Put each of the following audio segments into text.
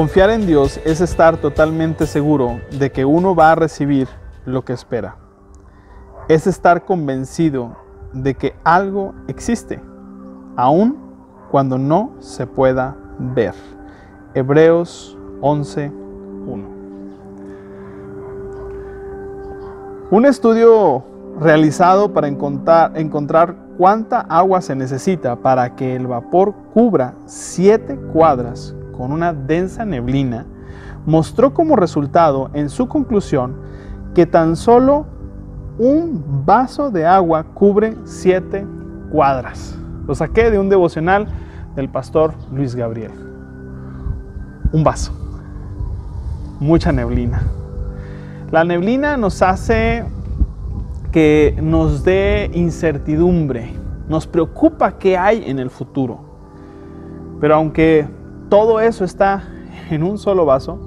Confiar en Dios es estar totalmente seguro de que uno va a recibir lo que espera. Es estar convencido de que algo existe, aun cuando no se pueda ver. Hebreos 11.1 Un estudio realizado para encontrar, encontrar cuánta agua se necesita para que el vapor cubra siete cuadras con una densa neblina, mostró como resultado en su conclusión que tan solo un vaso de agua cubre siete cuadras. Lo saqué de un devocional del pastor Luis Gabriel. Un vaso. Mucha neblina. La neblina nos hace que nos dé incertidumbre, nos preocupa qué hay en el futuro. Pero aunque todo eso está en un solo vaso,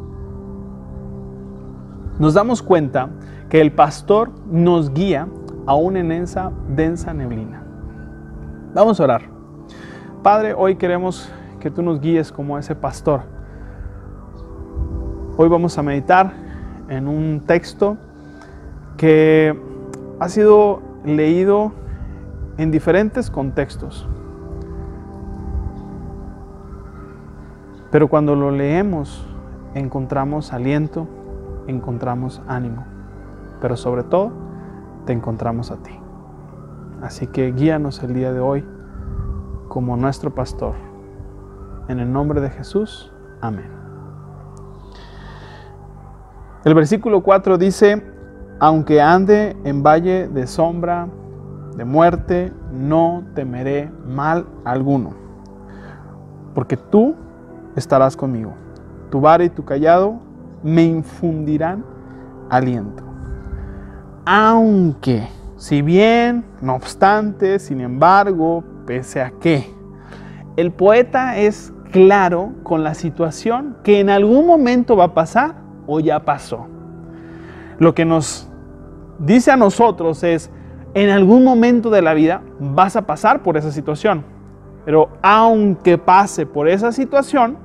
nos damos cuenta que el pastor nos guía aún en esa densa neblina. Vamos a orar. Padre, hoy queremos que tú nos guíes como ese pastor. Hoy vamos a meditar en un texto que ha sido leído en diferentes contextos. Pero cuando lo leemos encontramos aliento, encontramos ánimo, pero sobre todo te encontramos a ti. Así que guíanos el día de hoy como nuestro pastor. En el nombre de Jesús, amén. El versículo 4 dice, aunque ande en valle de sombra, de muerte, no temeré mal alguno, porque tú estarás conmigo. Tu vara y tu callado me infundirán aliento. Aunque, si bien, no obstante, sin embargo, pese a que, el poeta es claro con la situación que en algún momento va a pasar o ya pasó. Lo que nos dice a nosotros es, en algún momento de la vida vas a pasar por esa situación. Pero aunque pase por esa situación,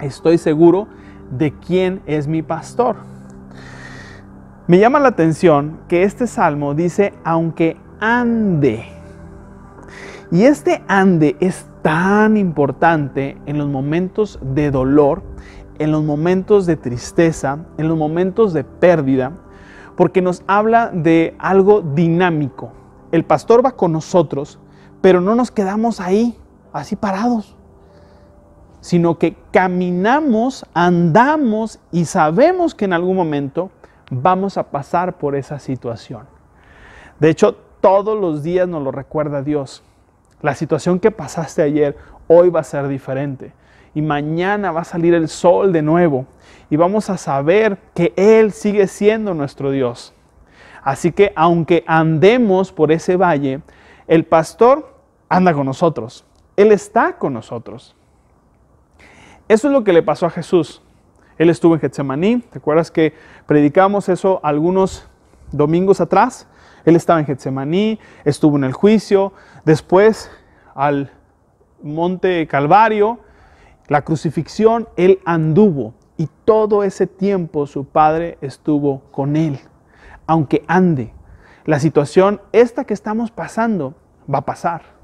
estoy seguro de quién es mi pastor. Me llama la atención que este salmo dice, aunque ande. Y este ande es tan importante en los momentos de dolor, en los momentos de tristeza, en los momentos de pérdida, porque nos habla de algo dinámico. El pastor va con nosotros, pero no nos quedamos ahí, así parados sino que caminamos, andamos y sabemos que en algún momento vamos a pasar por esa situación. De hecho, todos los días nos lo recuerda Dios. La situación que pasaste ayer, hoy va a ser diferente. Y mañana va a salir el sol de nuevo. Y vamos a saber que Él sigue siendo nuestro Dios. Así que aunque andemos por ese valle, el pastor anda con nosotros. Él está con nosotros. Eso es lo que le pasó a Jesús. Él estuvo en Getsemaní. ¿Te acuerdas que predicamos eso algunos domingos atrás? Él estaba en Getsemaní, estuvo en el juicio, después al monte Calvario, la crucifixión, él anduvo y todo ese tiempo su padre estuvo con él. Aunque ande, la situación esta que estamos pasando va a pasar.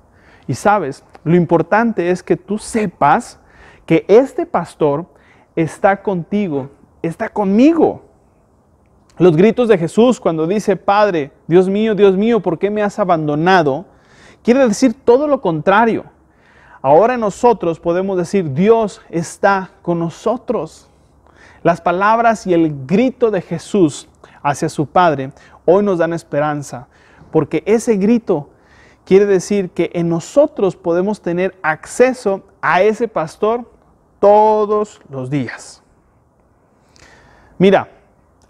Y sabes, lo importante es que tú sepas que este pastor está contigo, está conmigo. Los gritos de Jesús cuando dice, Padre, Dios mío, Dios mío, ¿por qué me has abandonado? Quiere decir todo lo contrario. Ahora nosotros podemos decir, Dios está con nosotros. Las palabras y el grito de Jesús hacia su Padre hoy nos dan esperanza, porque ese grito quiere decir que en nosotros podemos tener acceso a ese pastor todos los días. Mira,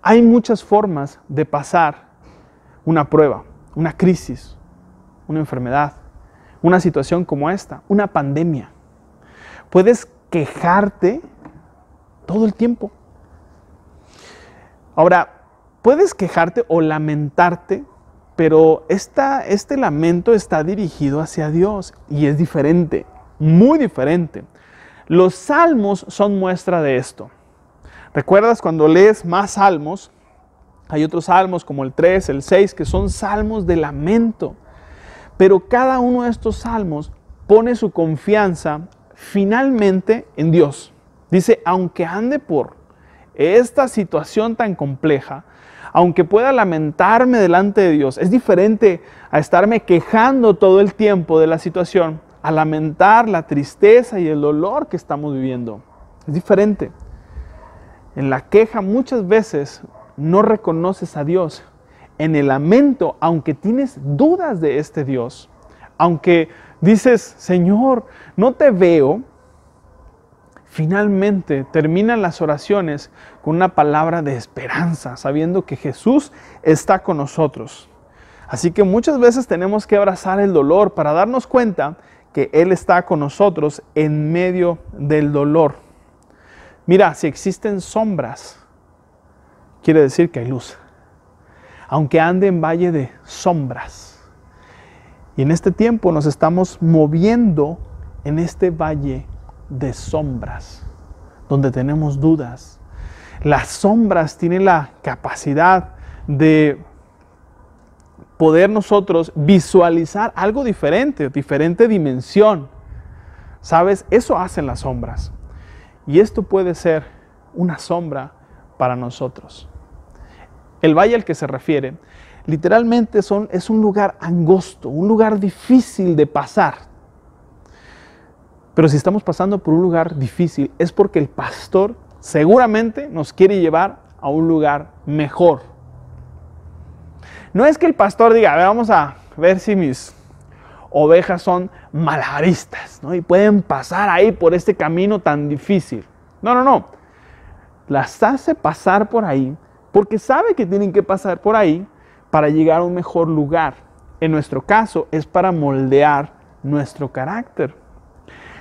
hay muchas formas de pasar una prueba, una crisis, una enfermedad, una situación como esta, una pandemia. Puedes quejarte todo el tiempo. Ahora, puedes quejarte o lamentarte, pero este lamento está dirigido hacia Dios y es diferente, muy diferente. Los salmos son muestra de esto. ¿Recuerdas cuando lees más salmos? Hay otros salmos como el 3, el 6, que son salmos de lamento. Pero cada uno de estos salmos pone su confianza finalmente en Dios. Dice, aunque ande por esta situación tan compleja, aunque pueda lamentarme delante de Dios, es diferente a estarme quejando todo el tiempo de la situación, a lamentar la tristeza y el dolor que estamos viviendo. Es diferente. En la queja muchas veces no reconoces a Dios. En el lamento, aunque tienes dudas de este Dios, aunque dices, Señor, no te veo, finalmente terminan las oraciones con una palabra de esperanza, sabiendo que Jesús está con nosotros. Así que muchas veces tenemos que abrazar el dolor para darnos cuenta que Él está con nosotros en medio del dolor. Mira, si existen sombras, quiere decir que hay luz. Aunque ande en valle de sombras. Y en este tiempo nos estamos moviendo en este valle de sombras, donde tenemos dudas. Las sombras tienen la capacidad de poder nosotros visualizar algo diferente, diferente dimensión. ¿Sabes? Eso hacen las sombras. Y esto puede ser una sombra para nosotros. El valle al que se refiere, literalmente son, es un lugar angosto, un lugar difícil de pasar. Pero si estamos pasando por un lugar difícil es porque el pastor seguramente nos quiere llevar a un lugar mejor. No es que el pastor diga, vamos a ver si mis ovejas son malabaristas ¿no? y pueden pasar ahí por este camino tan difícil. No, no, no. Las hace pasar por ahí porque sabe que tienen que pasar por ahí para llegar a un mejor lugar. En nuestro caso es para moldear nuestro carácter.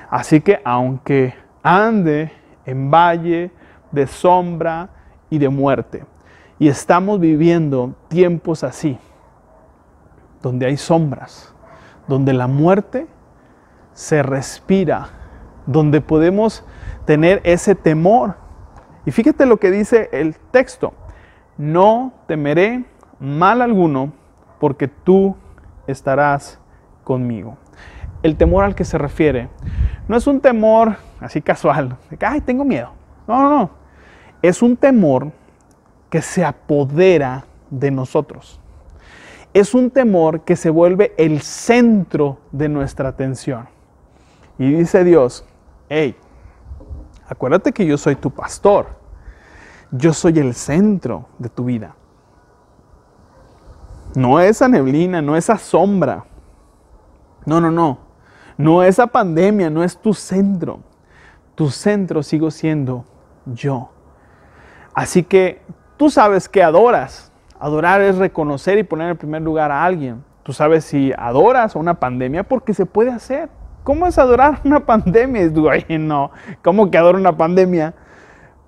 Así que aunque ande en valle de sombra y de muerte, y estamos viviendo tiempos así, donde hay sombras, donde la muerte se respira, donde podemos tener ese temor. Y fíjate lo que dice el texto, no temeré mal alguno, porque tú estarás conmigo. El temor al que se refiere no es un temor así casual, de que, ay, tengo miedo. No, no, no. Es un temor que se apodera de nosotros. Es un temor que se vuelve el centro de nuestra atención. Y dice Dios, hey, acuérdate que yo soy tu pastor. Yo soy el centro de tu vida. No esa neblina, no esa sombra. No, no, no. No esa pandemia, no es tu centro. Tu centro sigo siendo yo. Así que tú sabes que adoras. Adorar es reconocer y poner en primer lugar a alguien. Tú sabes si adoras a una pandemia porque se puede hacer. ¿Cómo es adorar una pandemia? Y digo, no, ¿cómo que adoro una pandemia?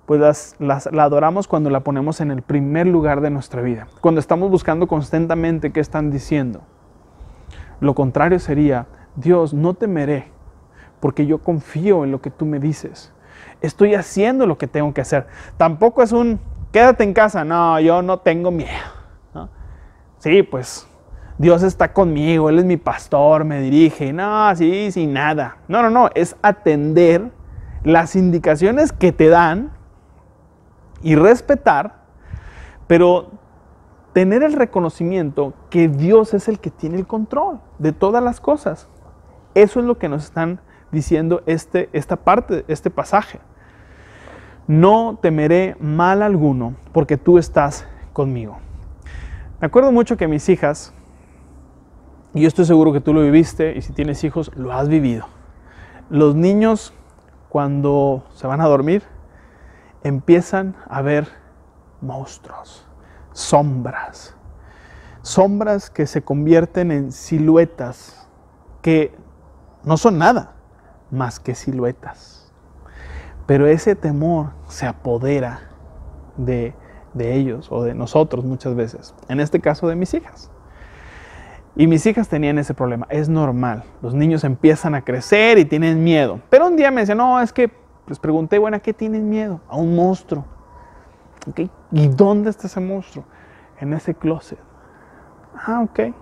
Pues la adoramos cuando la ponemos en el primer lugar de nuestra vida. Cuando estamos buscando constantemente qué están diciendo. Lo contrario sería Dios, no temeré, porque yo confío en lo que tú me dices. Estoy haciendo lo que tengo que hacer. Tampoco es un, quédate en casa. No, yo no tengo miedo. Sí, pues Dios está conmigo, Él es mi pastor, me dirige. No, sí, sin nada. No, no, no, es atender las indicaciones que te dan y respetar, pero tener el reconocimiento que Dios es el que tiene el control de todas las cosas. Eso es lo que nos están diciendo este, esta parte, este pasaje. No temeré mal alguno porque tú estás conmigo. Me acuerdo mucho que mis hijas, y yo estoy seguro que tú lo viviste y si tienes hijos lo has vivido. Los niños cuando se van a dormir empiezan a ver monstruos, sombras, sombras que se convierten en siluetas que no son nada más que siluetas. Pero ese temor se apodera de, ellos o de nosotros muchas veces. En este caso de mis hijas. Y mis hijas tenían ese problema. Es normal. Los niños empiezan a crecer y tienen miedo. Pero un día me decían, no, es que les pregunté, bueno, ¿a qué tienen miedo? A un monstruo. ¿Y dónde está ese monstruo? En ese closet. Ah, ok.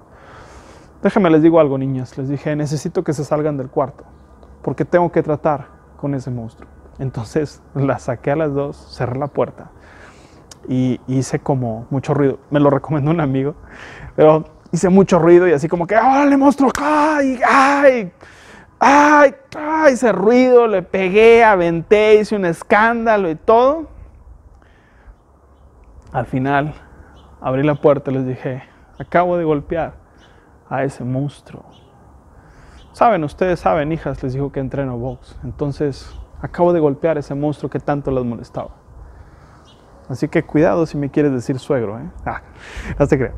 Déjenme les digo algo, niños. Les dije, necesito que se salgan del cuarto. Porque tengo que tratar con ese monstruo. Entonces la saqué a las dos, cerré la puerta y hice como mucho ruido. Me lo recomendó un amigo, pero hice mucho ruido y así como que, ¡órale, monstruo! ¡Ay! ¡Ay! ¡Ay! ¡Ay! Hice ruido, le pegué, aventé, hice un escándalo y todo. Al final abrí la puerta y les dije, acabo de golpear a ese monstruo. Saben, ustedes saben, hijas, les dijo que entreno box. Entonces, acabo de golpear a ese monstruo que tanto las molestaba. Así que cuidado si me quieres decir suegro, ¿eh? Ah, creo.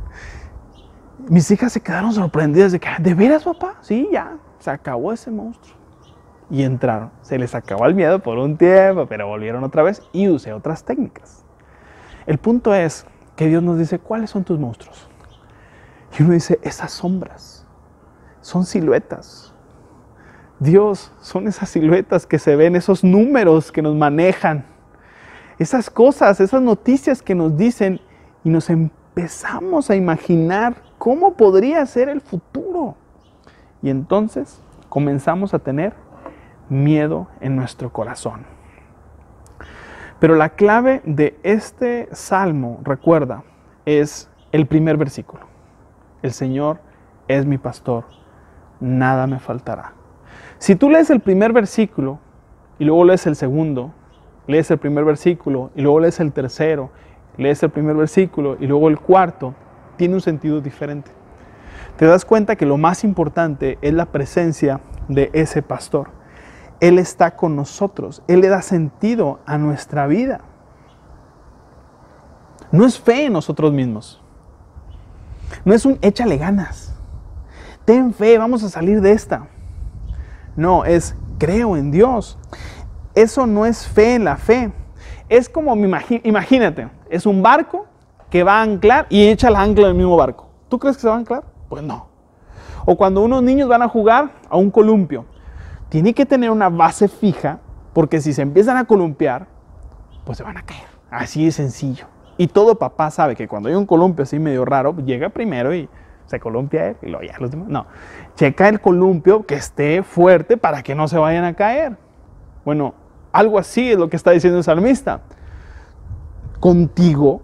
Mis hijas se quedaron sorprendidas de que, ¿de veras, papá? Sí, ya, se acabó ese monstruo. Y entraron. Se les acabó el miedo por un tiempo, pero volvieron otra vez y usé otras técnicas. El punto es que Dios nos dice, ¿cuáles son tus monstruos? Y uno dice, esas sombras, son siluetas. Dios, son esas siluetas que se ven, esos números que nos manejan, esas cosas, esas noticias que nos dicen y nos empezamos a imaginar cómo podría ser el futuro. Y entonces comenzamos a tener miedo en nuestro corazón. Pero la clave de este salmo, recuerda, es el primer versículo. El Señor es mi pastor, nada me faltará. Si tú lees el primer versículo y luego lees el segundo, lees el primer versículo y luego lees el tercero, lees el primer versículo y luego el cuarto, tiene un sentido diferente. Te das cuenta que lo más importante es la presencia de ese pastor. Él está con nosotros, Él le da sentido a nuestra vida. No es fe en nosotros mismos. No es un échale ganas. Ten fe, vamos a salir de esta. No, es creo en Dios. Eso no es fe en la fe. Es como, imagínate, es un barco que va a anclar y echa el ancla del mismo barco. ¿Tú crees que se va a anclar? Pues no. O cuando unos niños van a jugar a un columpio, tiene que tener una base fija porque si se empiezan a columpiar, pues se van a caer. Así de sencillo. Y todo papá sabe que cuando hay un columpio así medio raro, llega primero y se columpia él y luego ya los demás. No, checa el columpio que esté fuerte para que no se vayan a caer. Bueno, algo así es lo que está diciendo el salmista. Contigo,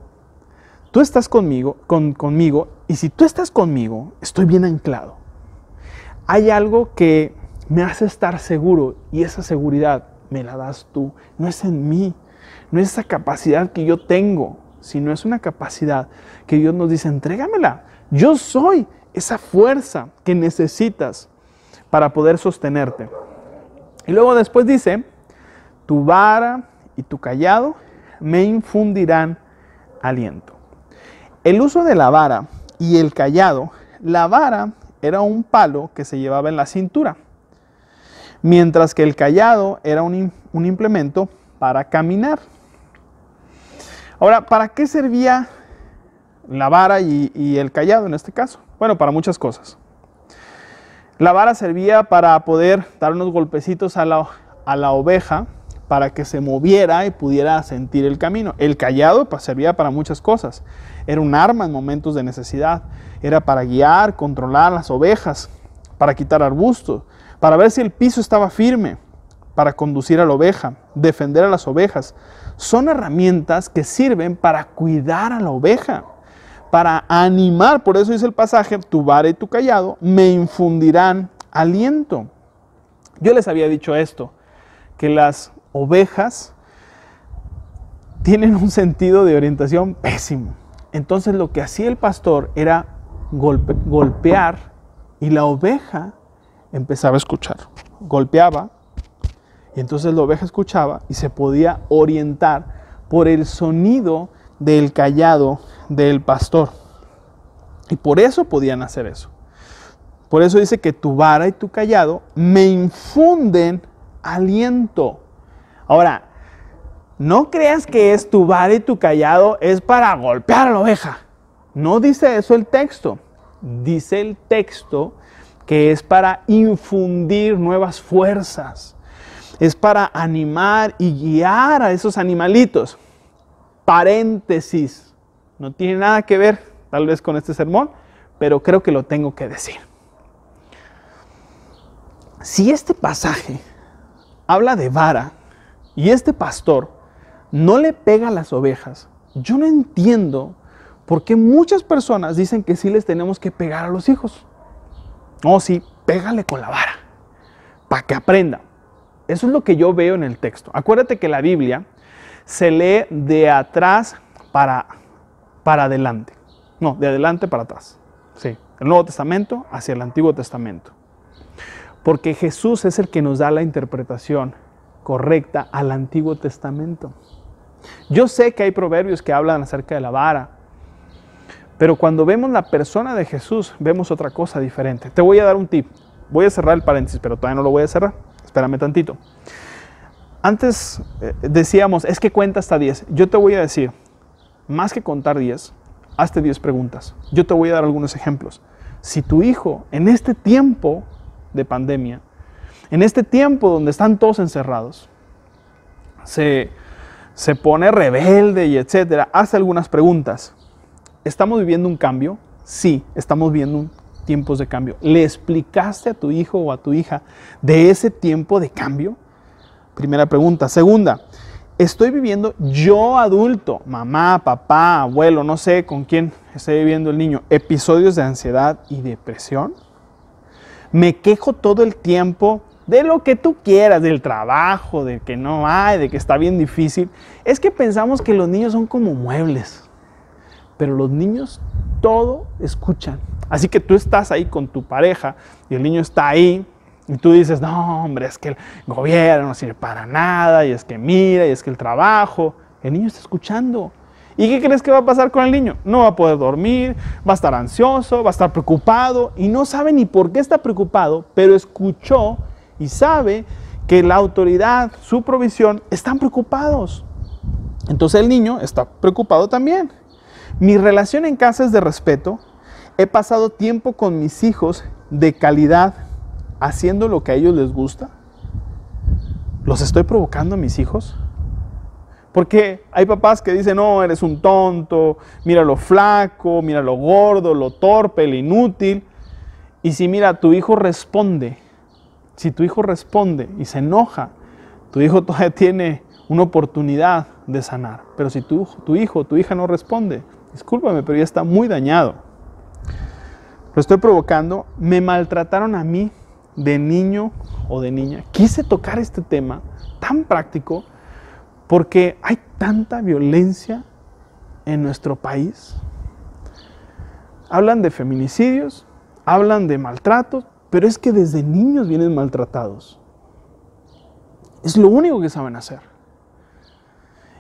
tú estás conmigo, con, conmigo, y si tú estás conmigo, estoy bien anclado. Hay algo que me hace estar seguro y esa seguridad me la das tú. No es en mí, no es esa capacidad que yo tengo sino es una capacidad que Dios nos dice, entrégamela. Yo soy esa fuerza que necesitas para poder sostenerte. Y luego después dice, tu vara y tu callado me infundirán aliento. El uso de la vara y el callado, la vara era un palo que se llevaba en la cintura, mientras que el callado era un, un implemento para caminar. Ahora, ¿para qué servía la vara y, el callado en este caso? Bueno, para muchas cosas. La vara servía para poder dar unos golpecitos a la, a la oveja para que se moviera y pudiera sentir el camino. El callado pues, servía para muchas cosas. Era un arma en momentos de necesidad. Era para guiar, controlar las ovejas, para quitar arbustos, para ver si el piso estaba firme, para conducir a la oveja, defender a las ovejas, son herramientas que sirven para cuidar a la oveja, para animar, por eso dice el pasaje, tu vara y tu callado me infundirán aliento. Yo les había dicho esto, que las ovejas tienen un sentido de orientación pésimo. Entonces lo que hacía el pastor era golpear y la oveja empezaba a escuchar. Golpeaba y entonces la oveja escuchaba y se podía orientar por el sonido del callado del pastor. Y por eso podían hacer eso. Por eso dice que tu vara y tu callado me infunden aliento. Ahora, no creas que es tu vara y tu callado es para golpear a la oveja. No dice eso el texto. Dice el texto que es para infundir nuevas fuerzas, es para animar y guiar a esos animalitos. Paréntesis, no tiene nada que ver tal vez con este sermón, pero creo que lo tengo que decir. Si este pasaje habla de vara y este pastor no le pega a las ovejas, yo no entiendo por qué muchas personas dicen que sí les tenemos que pegar a los hijos. No, sí, pégale con la vara, para que aprenda. Eso es lo que yo veo en el texto. Acuérdate que la Biblia se lee de atrás para, para adelante. No, de adelante para atrás. Sí, el Nuevo Testamento hacia el Antiguo Testamento. Porque Jesús es el que nos da la interpretación correcta al Antiguo Testamento. Yo sé que hay proverbios que hablan acerca de la vara, pero cuando vemos la persona de Jesús, vemos otra cosa diferente. Te voy a dar un tip. Voy a cerrar el paréntesis, pero todavía no lo voy a cerrar. Espérame tantito. Antes eh, decíamos, es que cuenta hasta 10. Yo te voy a decir, más que contar 10, hazte 10 preguntas. Yo te voy a dar algunos ejemplos. Si tu hijo en este tiempo de pandemia, en este tiempo donde están todos encerrados, se, se pone rebelde y etcétera, hace algunas preguntas. ¿Estamos viviendo un cambio? Sí, estamos viviendo tiempos de cambio. ¿Le explicaste a tu hijo o a tu hija de ese tiempo de cambio? Primera pregunta. Segunda, ¿estoy viviendo yo adulto, mamá, papá, abuelo, no sé con quién esté viviendo el niño, episodios de ansiedad y depresión? ¿Me quejo todo el tiempo de lo que tú quieras, del trabajo, de que no hay, de que está bien difícil? Es que pensamos que los niños son como muebles pero los niños todo escuchan. Así que tú estás ahí con tu pareja y el niño está ahí y tú dices, no, hombre, es que el gobierno no sirve para nada y es que mira y es que el trabajo. El niño está escuchando. ¿Y qué crees que va a pasar con el niño? No va a poder dormir, va a estar ansioso, va a estar preocupado y no sabe ni por qué está preocupado, pero escuchó y sabe que la autoridad, su provisión, están preocupados. Entonces el niño está preocupado también. Mi relación en casa es de respeto. He pasado tiempo con mis hijos de calidad haciendo lo que a ellos les gusta. ¿Los estoy provocando a mis hijos? Porque hay papás que dicen, no, eres un tonto, mira lo flaco, mira lo gordo, lo torpe, lo inútil. Y si mira, tu hijo responde, si tu hijo responde y se enoja, tu hijo todavía tiene una oportunidad de sanar. Pero si tu, tu hijo, tu hija no responde, discúlpame, pero ya está muy dañado. Lo estoy provocando. Me maltrataron a mí de niño o de niña. Quise tocar este tema tan práctico porque hay tanta violencia en nuestro país. Hablan de feminicidios, hablan de maltratos, pero es que desde niños vienen maltratados. Es lo único que saben hacer.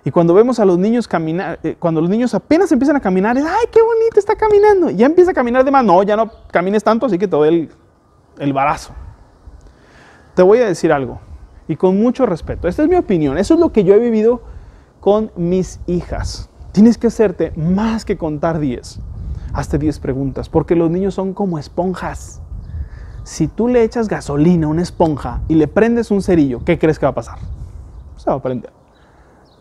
Y cuando vemos a los niños caminar, eh, cuando los niños apenas empiezan a caminar, es, ay, qué bonito está caminando. Ya empieza a caminar de más, no, ya no camines tanto, así que te doy el, el barazo. Te voy a decir algo, y con mucho respeto. Esta es mi opinión, eso es lo que yo he vivido con mis hijas. Tienes que hacerte más que contar 10, hasta 10 preguntas, porque los niños son como esponjas. Si tú le echas gasolina a una esponja y le prendes un cerillo, ¿qué crees que va a pasar? Se va a prender.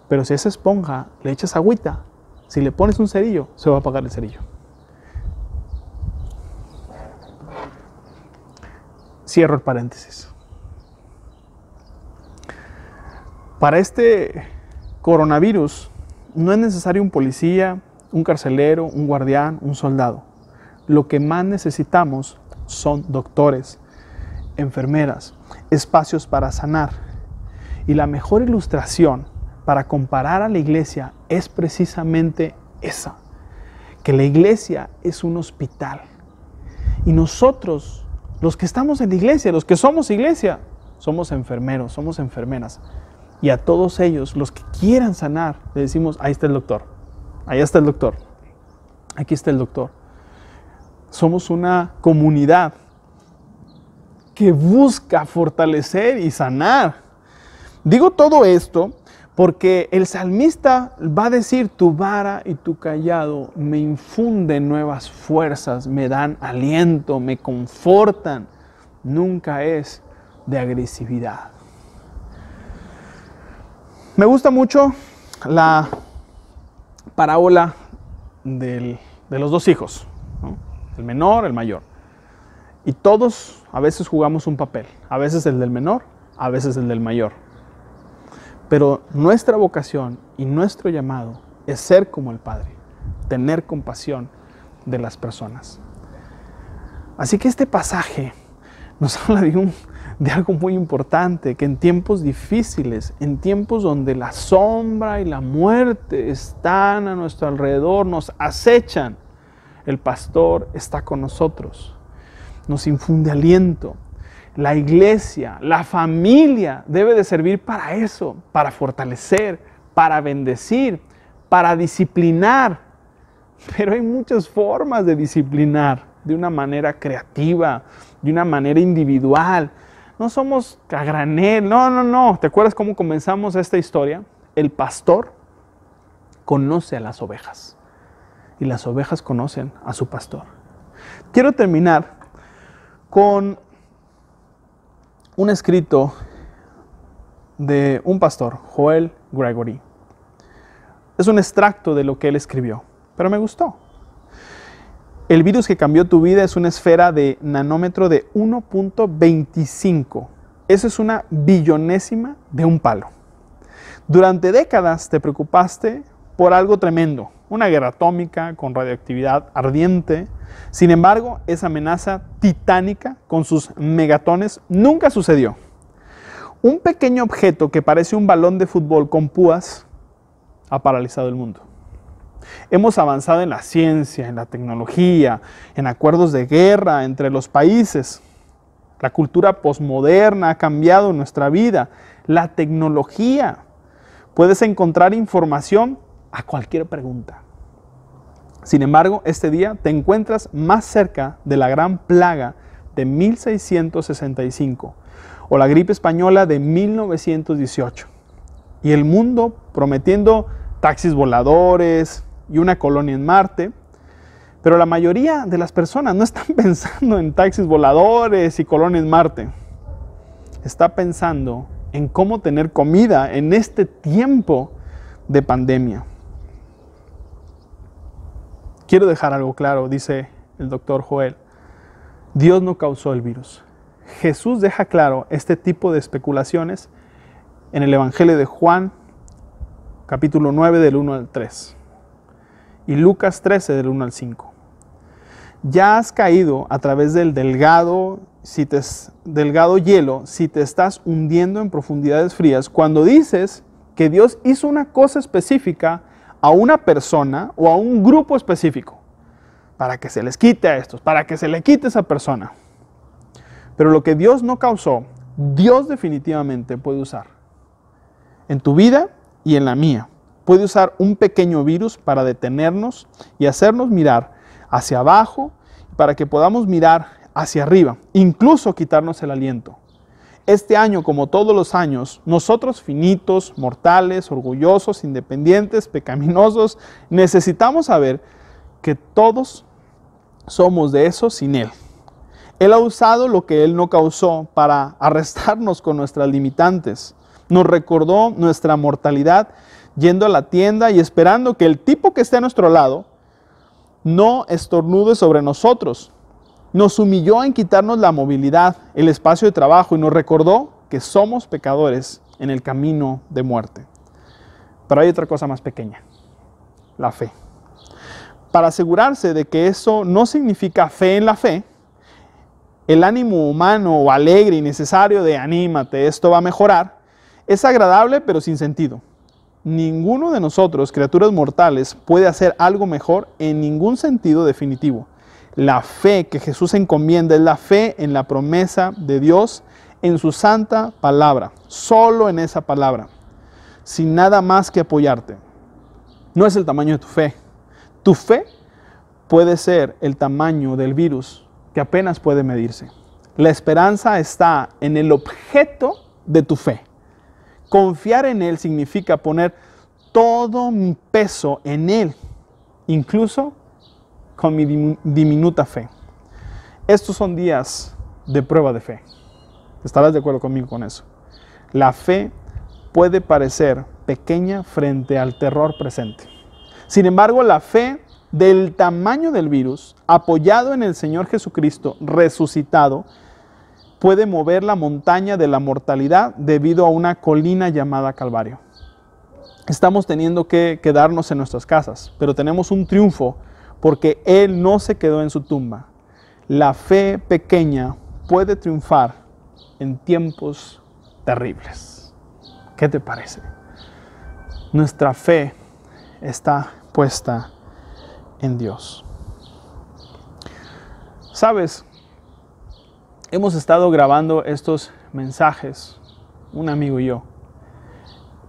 Pero si a esa esponja le echas agüita, si le pones un cerillo, se va a apagar el cerillo. Cierro el paréntesis. Para este coronavirus no es necesario un policía, un carcelero, un guardián, un soldado. Lo que más necesitamos son doctores, enfermeras, espacios para sanar. Y la mejor ilustración para comparar a la iglesia es precisamente esa, que la iglesia es un hospital. Y nosotros, los que estamos en la iglesia, los que somos iglesia, somos enfermeros, somos enfermeras. Y a todos ellos, los que quieran sanar, le decimos, ahí está el doctor, ahí está el doctor, aquí está el doctor. Somos una comunidad que busca fortalecer y sanar. Digo todo esto Porque el salmista va a decir, tu vara y tu callado me infunden nuevas fuerzas, me dan aliento, me confortan. Nunca es de agresividad. Me gusta mucho la parábola de los dos hijos, el menor, el mayor. Y todos a veces jugamos un papel, a veces el del menor, a veces el del mayor. Pero nuestra vocación y nuestro llamado es ser como el Padre, tener compasión de las personas. Así que este pasaje nos habla de, algo muy importante, que en tiempos difíciles, en tiempos donde la sombra y la muerte están a nuestro alrededor, nos acechan, el pastor está con nosotros, nos infunde aliento, la iglesia, la familia debe de servir para eso, para fortalecer, para bendecir, para disciplinar. Pero hay muchas formas de disciplinar de una manera creativa, de una manera individual. No somos a granel, no, no, no. ¿Te acuerdas cómo comenzamos esta historia? El pastor conoce a las ovejas y las ovejas conocen a su pastor. Quiero terminar con un escrito de un pastor, Joel Gregory. Es un extracto de lo que él escribió, pero me gustó. El virus que cambió tu vida es una esfera de nanómetro de 1.25. Eso es una billonésima de un palo. Durante décadas te preocupaste por algo tremendo, una guerra atómica con radioactividad ardiente. Sin embargo, esa amenaza titánica con sus megatones nunca sucedió. Un pequeño objeto que parece un balón de fútbol con púas ha paralizado el mundo. Hemos avanzado en la ciencia, en la tecnología, en acuerdos de guerra entre los países. La cultura posmoderna ha cambiado nuestra vida. La tecnología. Puedes encontrar información a cualquier pregunta. Sin embargo, este día te encuentras más cerca de la gran plaga de 1665 o la gripe española de 1918. Y el mundo prometiendo taxis voladores y una colonia en Marte. Pero la mayoría de las personas no están pensando en taxis voladores y colonia en Marte. Está pensando en cómo tener comida en este tiempo de pandemia. Quiero dejar algo claro, dice el doctor Joel. Dios no causó el virus. Jesús deja claro este tipo de especulaciones en el Evangelio de Juan, capítulo 9 del 1 al 3, y Lucas 13 del 1 al 5. Ya has caído a través del delgado, si te, delgado hielo si te estás hundiendo en profundidades frías cuando dices que Dios hizo una cosa específica a una persona o a un grupo específico para que se les quite a estos, para que se le quite a esa persona. Pero lo que Dios no causó, Dios definitivamente puede usar en tu vida y en la mía. Puede usar un pequeño virus para detenernos y hacernos mirar hacia abajo para que podamos mirar hacia arriba, incluso quitarnos el aliento. Este año, como todos los años, nosotros finitos, mortales, orgullosos, independientes, pecaminosos, necesitamos saber que todos somos de eso sin Él. Él ha usado lo que Él no causó para arrestarnos con nuestras limitantes. Nos recordó nuestra mortalidad yendo a la tienda y esperando que el tipo que esté a nuestro lado no estornude sobre nosotros, nos humilló en quitarnos la movilidad, el espacio de trabajo y nos recordó que somos pecadores en el camino de muerte. Pero hay otra cosa más pequeña, la fe. Para asegurarse de que eso no significa fe en la fe, el ánimo humano o alegre y necesario de anímate, esto va a mejorar, es agradable pero sin sentido. Ninguno de nosotros, criaturas mortales, puede hacer algo mejor en ningún sentido definitivo. La fe que Jesús encomienda es la fe en la promesa de Dios en su santa palabra, solo en esa palabra, sin nada más que apoyarte. No es el tamaño de tu fe. Tu fe puede ser el tamaño del virus que apenas puede medirse. La esperanza está en el objeto de tu fe. Confiar en Él significa poner todo mi peso en Él, incluso con mi diminuta fe. Estos son días de prueba de fe. ¿Estarás de acuerdo conmigo con eso? La fe puede parecer pequeña frente al terror presente. Sin embargo, la fe del tamaño del virus, apoyado en el Señor Jesucristo resucitado, puede mover la montaña de la mortalidad debido a una colina llamada Calvario. Estamos teniendo que quedarnos en nuestras casas, pero tenemos un triunfo porque Él no se quedó en su tumba. La fe pequeña puede triunfar en tiempos terribles. ¿Qué te parece? Nuestra fe está puesta en Dios. Sabes, hemos estado grabando estos mensajes, un amigo y yo.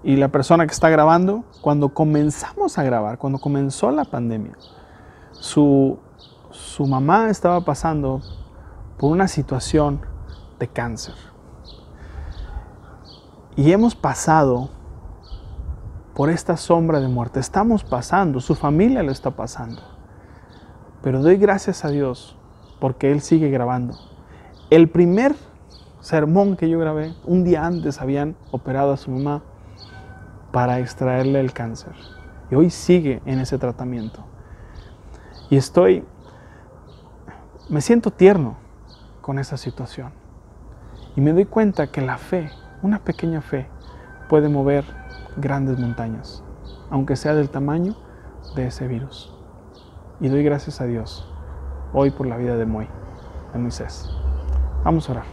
Y la persona que está grabando, cuando comenzamos a grabar, cuando comenzó la pandemia, su, su mamá estaba pasando por una situación de cáncer. Y hemos pasado por esta sombra de muerte. Estamos pasando, su familia lo está pasando. Pero doy gracias a Dios porque Él sigue grabando. El primer sermón que yo grabé, un día antes habían operado a su mamá para extraerle el cáncer. Y hoy sigue en ese tratamiento. Y estoy, me siento tierno con esa situación. Y me doy cuenta que la fe una pequeña fe puede mover grandes montañas, aunque sea del tamaño de ese virus. Y doy gracias a Dios hoy por la vida de Moy, de Moisés. Vamos a orar.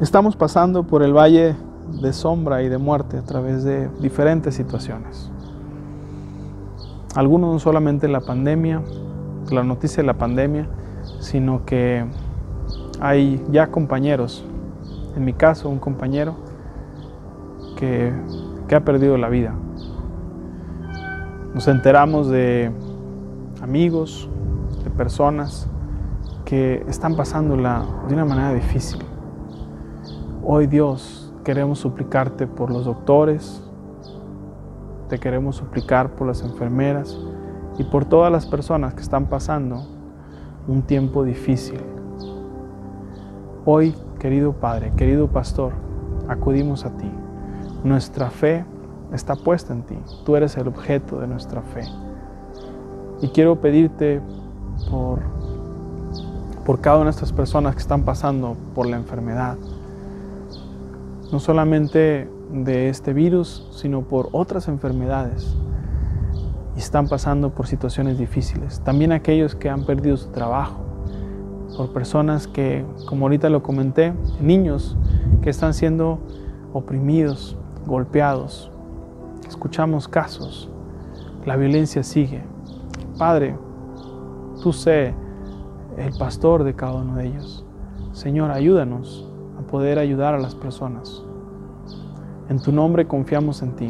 Estamos pasando por el valle de sombra y de muerte a través de diferentes situaciones. Algunos no solamente la pandemia, la noticia de la pandemia, sino que hay ya compañeros, en mi caso un compañero que, ha perdido la vida. Nos enteramos de amigos, de personas que están pasándola de una manera difícil. Hoy Dios queremos suplicarte por los doctores, te queremos suplicar por las enfermeras y por todas las personas que están pasando un tiempo difícil. Hoy, querido Padre, querido Pastor, acudimos a ti. Nuestra fe está puesta en ti. Tú eres el objeto de nuestra fe. Y quiero pedirte por, por cada una de estas personas que están pasando por la enfermedad. No solamente de este virus, sino por otras enfermedades están pasando por situaciones difíciles. También aquellos que han perdido su trabajo, por personas que, como ahorita lo comenté, niños que están siendo oprimidos, golpeados. Escuchamos casos, la violencia sigue. Padre, tú sé el pastor de cada uno de ellos. Señor, ayúdanos poder ayudar a las personas. En tu nombre confiamos en ti.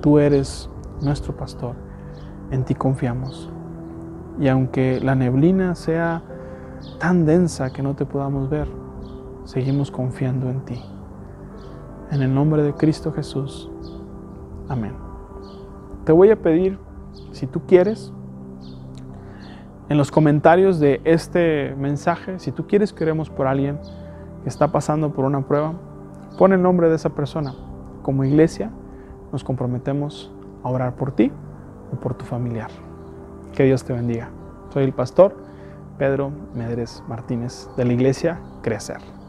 Tú eres nuestro pastor. En ti confiamos. Y aunque la neblina sea tan densa que no te podamos ver, seguimos confiando en ti. En el nombre de Cristo Jesús. Amén. Te voy a pedir, si tú quieres, en los comentarios de este mensaje, si tú quieres que oremos por alguien que está pasando por una prueba, pon el nombre de esa persona. Como iglesia nos comprometemos a orar por ti o por tu familiar. Que Dios te bendiga. Soy el pastor Pedro Medres Martínez de la iglesia Crecer.